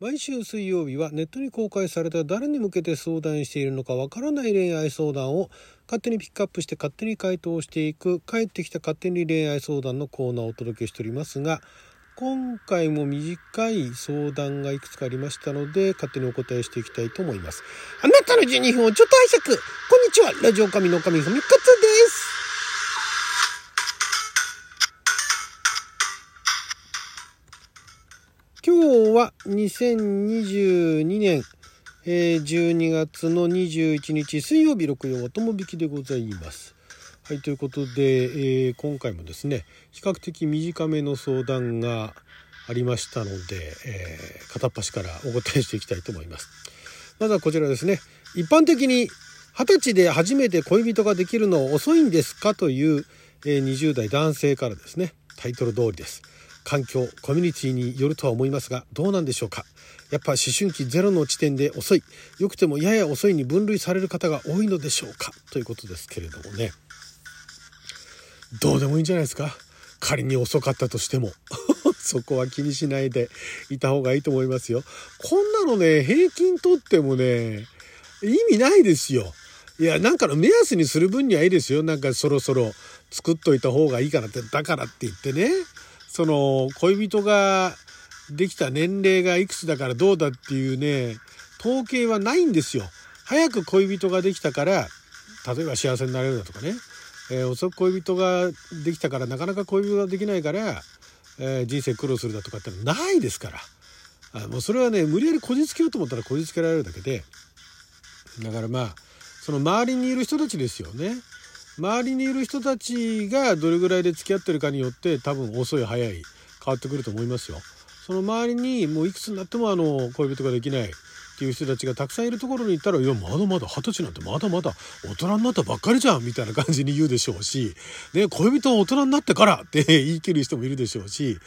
毎週水曜日はネットに公開された誰に向けて相談しているのかわからない恋愛相談を勝手にピックアップして勝手に回答していく帰ってきた勝手に恋愛相談のコーナーをお届けしておりますが今回も短い相談がいくつかありましたので勝手にお答えしていきたいと思います。あなたの12分をちょっと拝借こんにちはラジオ神の神ふみかつは2022年、え、12月の21日水曜日6曜とも引きでございます。はい、ということで、えー今回もですね、比較的短めの相談がありましたので、えー片っ端からお答えしていきたいと思います。まずはこちらですね。一般的に二十歳で初めて恋人ができるの遅いんですか？という、えー20代男性からですね、タイトル通りです。環境、コミュニティによるとは思いますが、どうなんでしょうか？やっぱ思春期ゼロの地点で遅い、よくてもやや遅いに分類される方が多いのでしょうか？ということですけれどもね。どうでもいいんじゃないですか？仮に遅かったとしても。そこは気にしないでいた方がいいと思いますよ。こんなのね、平均とってもね、意味ないですよ。いや、なんかの目安にする分にはいいですよ。なんかそろそろ作っといた方がいいからって、だからって言ってね、その恋人ができた年齢がいくつだからどうだっていうね、統計はないんですよ。早く恋人ができたから、例えば幸せになれるだとかね、えー遅く恋人ができたからなかなか恋人ができないから、えー人生苦労するだとかってないですから。あもうそれはね、無理やりこじつけようと思ったらこじつけられるだけで、だからまあ、その周りにいる人たちですよね。周りにいる人たちがどれぐらいで付き合ってるかによって多分遅い早い変わってくると思いますよ。その周りにもういくつになってもあの恋人ができないっていう人たちがたくさんいるところに行ったら「いやまだまだ二十歳なんてまだまだ大人になったばっかりじゃん」みたいな感じに言うでしょうし、ね、恋人は大人になってからって言い切る人もいるでしょうし、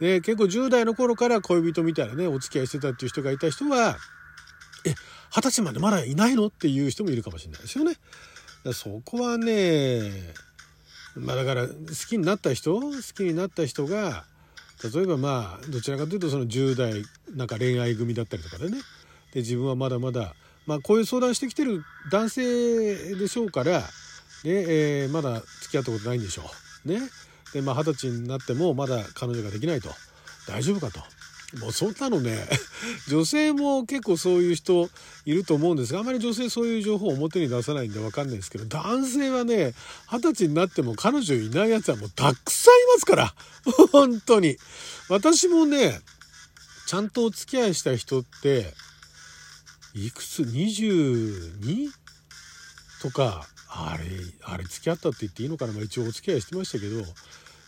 ね、結構10代の頃から恋人みたいなねお付き合いしてたっていう人がいた人は「え二十歳までまだいないの?」っていう人もいるかもしれないですよね。そこはねまあだから好きになった人好きになった人が例えばまあどちらかというとその10代なんか恋愛組だったりとかでねで自分はまだまだまあこういう相談してきてる男性でしょうから、ねえーまだ付き合ったことないんでしょう。ね、でまあ二十歳になってもまだ彼女ができないと大丈夫かと。もうそんなのね 女性も結構そういう人いると思うんですがあまり女性そういう情報を表に出さないんで分かんないですけど男性はね二十歳になっても彼女いないやつはもうたくさんいますから 本当に。私もねちゃんとお付き合いした人っていくつ？22? とかあれあれ付き合ったって言っていいのかな、まあ、一応お付き合いしてましたけど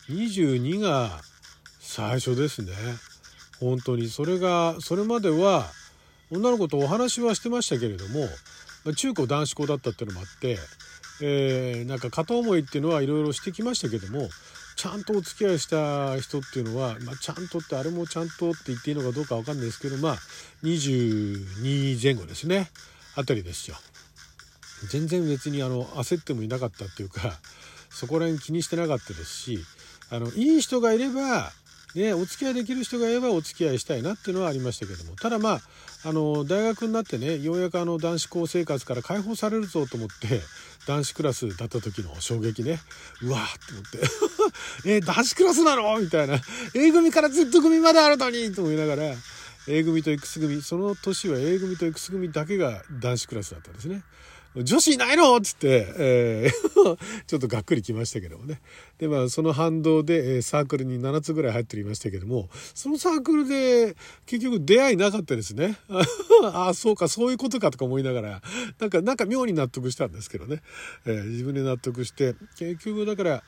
22が最初ですね。本当にそれがそれまでは女の子とお話はしてましたけれども中高男子校だったっていうのもあって、えーなんか片思いっていうのはいろいろしてきましたけどもちゃんとお付き合いした人っていうのは、まあ、ちゃんとってあれもちゃんとって言っていいのかどうかわかんないですけどまあ22前後ですねあたりですよ。全然別にあの焦ってもいなかったっていうかそこら辺気にしてなかったですしあのいい人がいれば、ね、お付き合いできる人がいればお付き合いしたいなっていうのはありましたけども。ただまああの大学になってねようやくあの男子校生活から解放されるぞと思って男子クラスだった時の衝撃ね。うわーって思って。え男子クラスなのみたいな。A 組から Z 組まであるのにと思いながら A 組と X 組その年は A 組と X 組だけが男子クラスだったんですね。女子いないの？っつって、えー ちょっとがっくりきましたけどもね。で、まあ、その反動で、えサークルに7つぐらい入っておりましたけども、そのサークルで結局出会いなかったですね。ああ、そうか、そういうことかとか思いながら、なんか、なんか妙に納得したんですけどね。えー自分で納得して、結局だから、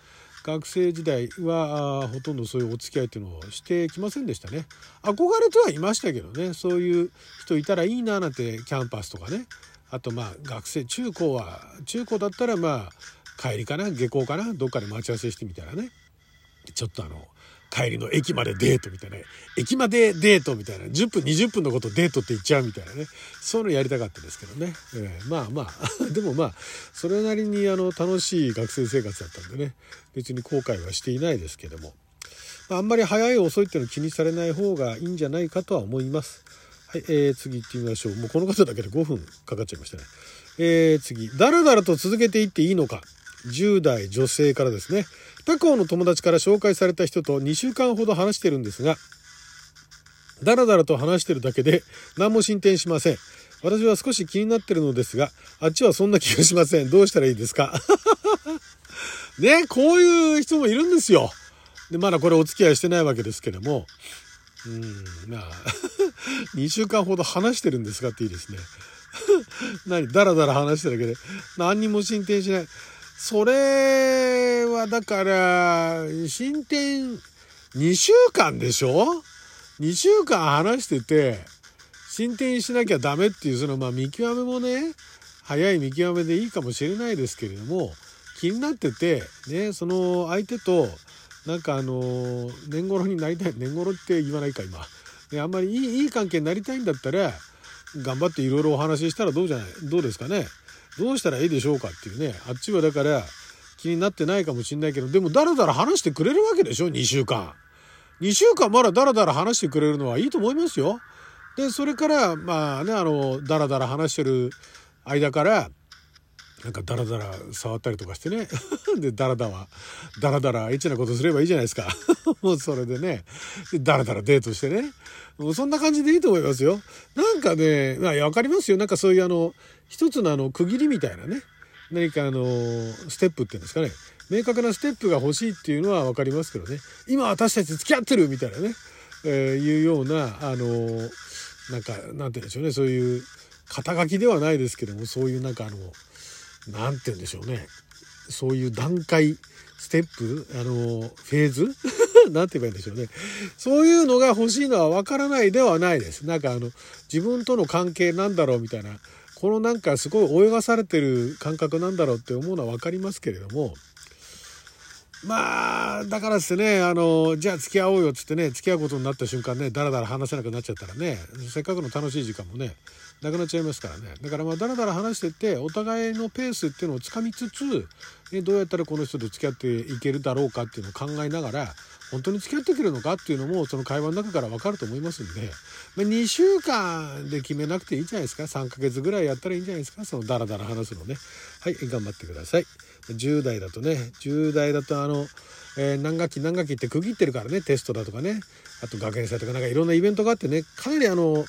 学生時代はほとんどそういうお付き合いっていうのをしてきませんでしたね憧れてはいましたけどねそういう人いたらいいななんてキャンパスとかねあとまあ学生中高は中高だったらまあ帰りかな下校かなどっかで待ち合わせしてみたらね。ちょっとあの帰りの駅までデートみたいな駅までデートみたいな10分20分のことデートって言っちゃうみたいなね。そういうのやりたかったですけどね、えーまあまあ でもまあそれなりにあの楽しい学生生活だったんでね。別に後悔はしていないですけども、まあ、あんまり早い遅いっていうの気にされない方がいいんじゃないかとは思います。はい、えー、次行ってみましょう。もうこの方だけで5分かかっちゃいましたね。えー、次。だらだらと続けていっていいのか。10代女性からですね。他校の友達から紹介された人と2週間ほど話してるんですが、だらだらと話してるだけで何も進展しません。私は少し気になってるのですが、あっちはそんな気がしません。どうしたらいいですか？ね、こういう人もいるんですよ。で、まだこれお付き合いしてないわけですけども、うん、まあ、2週間ほど話してるんですかっていいですね。何だらだら話してるだけで何にも進展しない。それはだから、進展2週間でしょ ?2 週間話してて、進展しなきゃダメっていう、そのまあ見極めもね、早い見極めでいいかもしれないですけれども、気になってて、ね、その相手と、なんかあの、年頃になりたい、年頃って言わないか今。ね、あんまりいいいい関係になりたいんだったら、頑張っていろいろお話ししたらどうじゃない、どうですかね。どうしたらいいでしょうかっていうねあっちはだから気になってないかもしんないけどでもだらだら話してくれるわけでしょ2週間2週間まだだらだら話してくれるのはいいと思いますよでそれからまあねあのだらだら話してる間からなんかダラダラ触ったりとかしてね。でダラダラダラダラエッチなことすればいいじゃないですか。もうそれでね。でダラダラデートしてね。もうそんな感じでいいと思いますよ。なんかねまあ分かりますよ。なんかそういうあの一つのあの区切りみたいなね。何かあのステップっていうんですかね。明確なステップが欲しいっていうのは分かりますけどね。今私たち付き合ってるみたいなね、えー、いうようなあのなんかなんて言うんでしょうね。そういう肩書きではないですけどもそういうなんかあの何て言うんでしょうね。そういう段階ステップあのフェーズ？何て言えばいいんでしょうね。そういうのが欲しいのは分からないではないです。なんかあの自分との関係なんだろうみたいなこのなんかすごい泳がされてる感覚なんだろうって思うのは分かりますけれどもまあだからですねあのじゃあ付き合おうよっつってね付き合うことになった瞬間ねだらだら話せなくなっちゃったらねせっかくの楽しい時間もねなくなっちゃいますからね。だからまあだらだら話しててお互いのペースっていうのをつかみつつ、ね、どうやったらこの人と付き合っていけるだろうかっていうのを考えながら本当に付き合ってくるのかっていうのもその会話の中から分かると思いますんで、まあ、2週間で決めなくていいんじゃないですか。3ヶ月ぐらいやったらいいんじゃないですか。そのダラダラ話すのね。はい頑張ってください。10代だとね10代だとあのえー、何学期何学期って区切ってるからねテストだとかね。あと学園祭とかなんかいろんなイベントがあってねかなりあの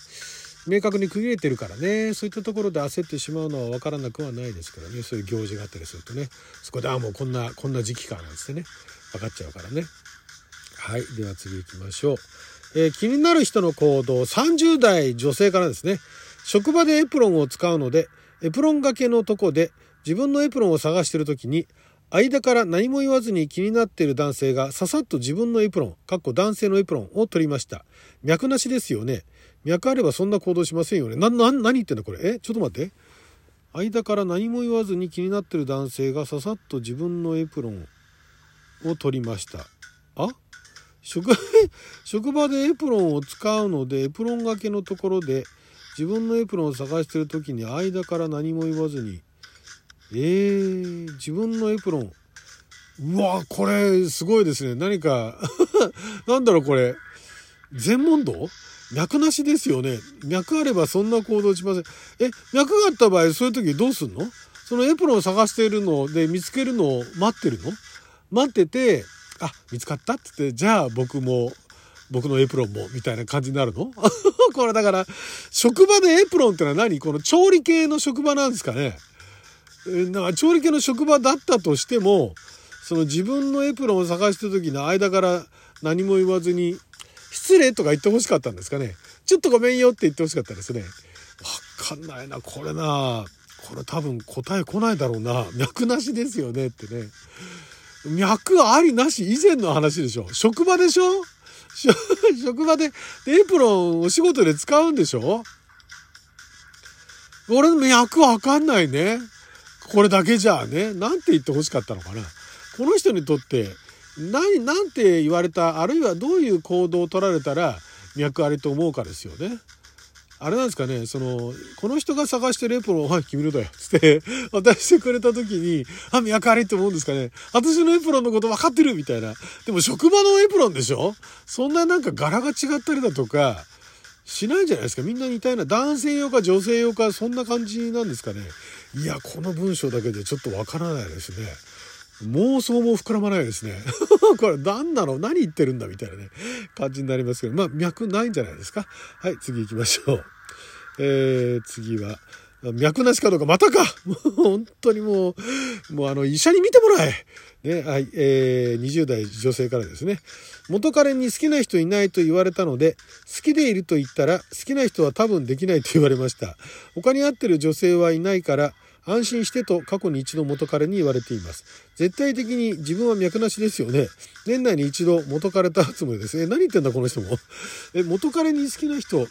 明確に区切れてるからね。そういったところで焦ってしまうのは分からなくはないですけどね。そういう行事があったりするとね。そこでああもうこんなこんな時期かなんつってね。分かっちゃうからね。はい。では次行きましょう、えー、気になる人の行動。30代女性からですね。職場でエプロンを使うのでエプロンがけのとこで自分のエプロンを探してる時に間から何も言わずに気になっている男性がささっと自分のエプロン、かっこ男性のエプロンを取りました。脈なしですよね。脈あればそんな行動しませんよね。な、な、何言ってんだこれ？え？ちょっと待って。間から何も言わずに気になってる男性がささっと自分のエプロンを取りました。あ？職 職場でエプロンを使うのでエプロンがけのところで自分のエプロンを探してる時に間から何も言わずにえー、自分のエプロン。うわこれすごいですね。何か なんだろうこれ。全問答？脈なしですよね。脈あればそんな行動しません。え、脈があった場合、そういう時どうすんの？そのエプロンを探しているので見つけるのを待ってるの？待ってて、あ、見つかったって言って、じゃあ僕も、僕のエプロンも、みたいな感じになるの？これだから、職場でエプロンってのは何？この調理系の職場なんですかね。なんか調理系の職場だったとしても、その自分のエプロンを探した時の間から何も言わずに、失礼とか言ってほしかったんですかね。ちょっとごめんよって言ってほしかったですね。わかんないな、これな。これ多分答え来ないだろうな。脈なしですよねってね。脈ありなし以前の話でしょ。職場でしょ 職場でエプロンお仕事で使うんでしょ俺の脈わかんないね。これだけじゃあね。なんて言ってほしかったのかな。この人にとって何、なんて言われた、あるいはどういう行動を取られたら脈ありと思うかですよね。あれなんですかね、その、この人が探してるエプロン、はい、君のだよ、つって渡してくれた時に、あ、脈ありって思うんですかね。私のエプロンのこと分かってるみたいな。でも職場のエプロンでしょ？そんななんか柄が違ったりだとか、しないじゃないですかみんな似たような男性用か女性用かそんな感じなんですかねいやこの文章だけでちょっとわからないですね。妄想も膨らまないですね。これ何なの？何言ってるんだ？みたいなね。感じになりますけど。まあ脈ないんじゃないですか？はい次行きましょう。えー、次は脈なしかどうかまたかもう 本当にもうもうあの医者に見てもらえね、はい、えー、20代女性からですね。元彼に好きな人いないと言われたので、好きでいると言ったら、好きな人は多分できないと言われました。他に会ってる女性はいないから、安心してと過去に一度元彼に言われています。絶対的に自分は脈なしですよね。年内に一度元彼と会うつもりです。え、何言ってんだこの人も。え、元彼に好きな人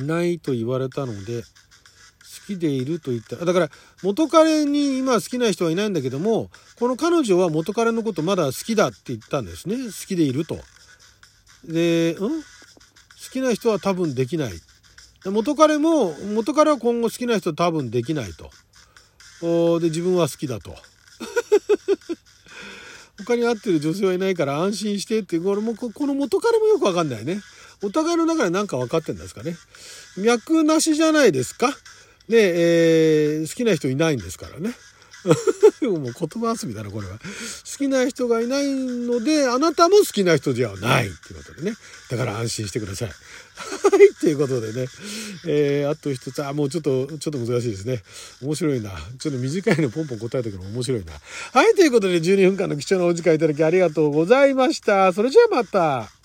いないと言われたので、きでいると言っただから元彼に今好きな人はいないんだけどもこの彼女は元彼のことまだ好きだって言ったんですね好きでいると。で、うん、好きな人は多分できない。元彼も元彼は今後好きな人多分できないと。で自分は好きだと。他に会ってる女性はいないから安心してってこれもこの元彼もよくわかんないね。お互いの中で何か分かってんですかね。脈なしじゃないですか。で、えー、好きな人いないんですからね。もう言葉遊びだな、これは。好きな人がいないので、あなたも好きな人ではないっていうことでね。だから安心してください。はい、っていうことでね。えー、あと一つ、あ、もうちょっと、ちょっと難しいですね。面白いな。ちょっと短いのポンポン答えてくるの面白いな。はい、ということで12分間の貴重なお時間いただきありがとうございました。それじゃあまた。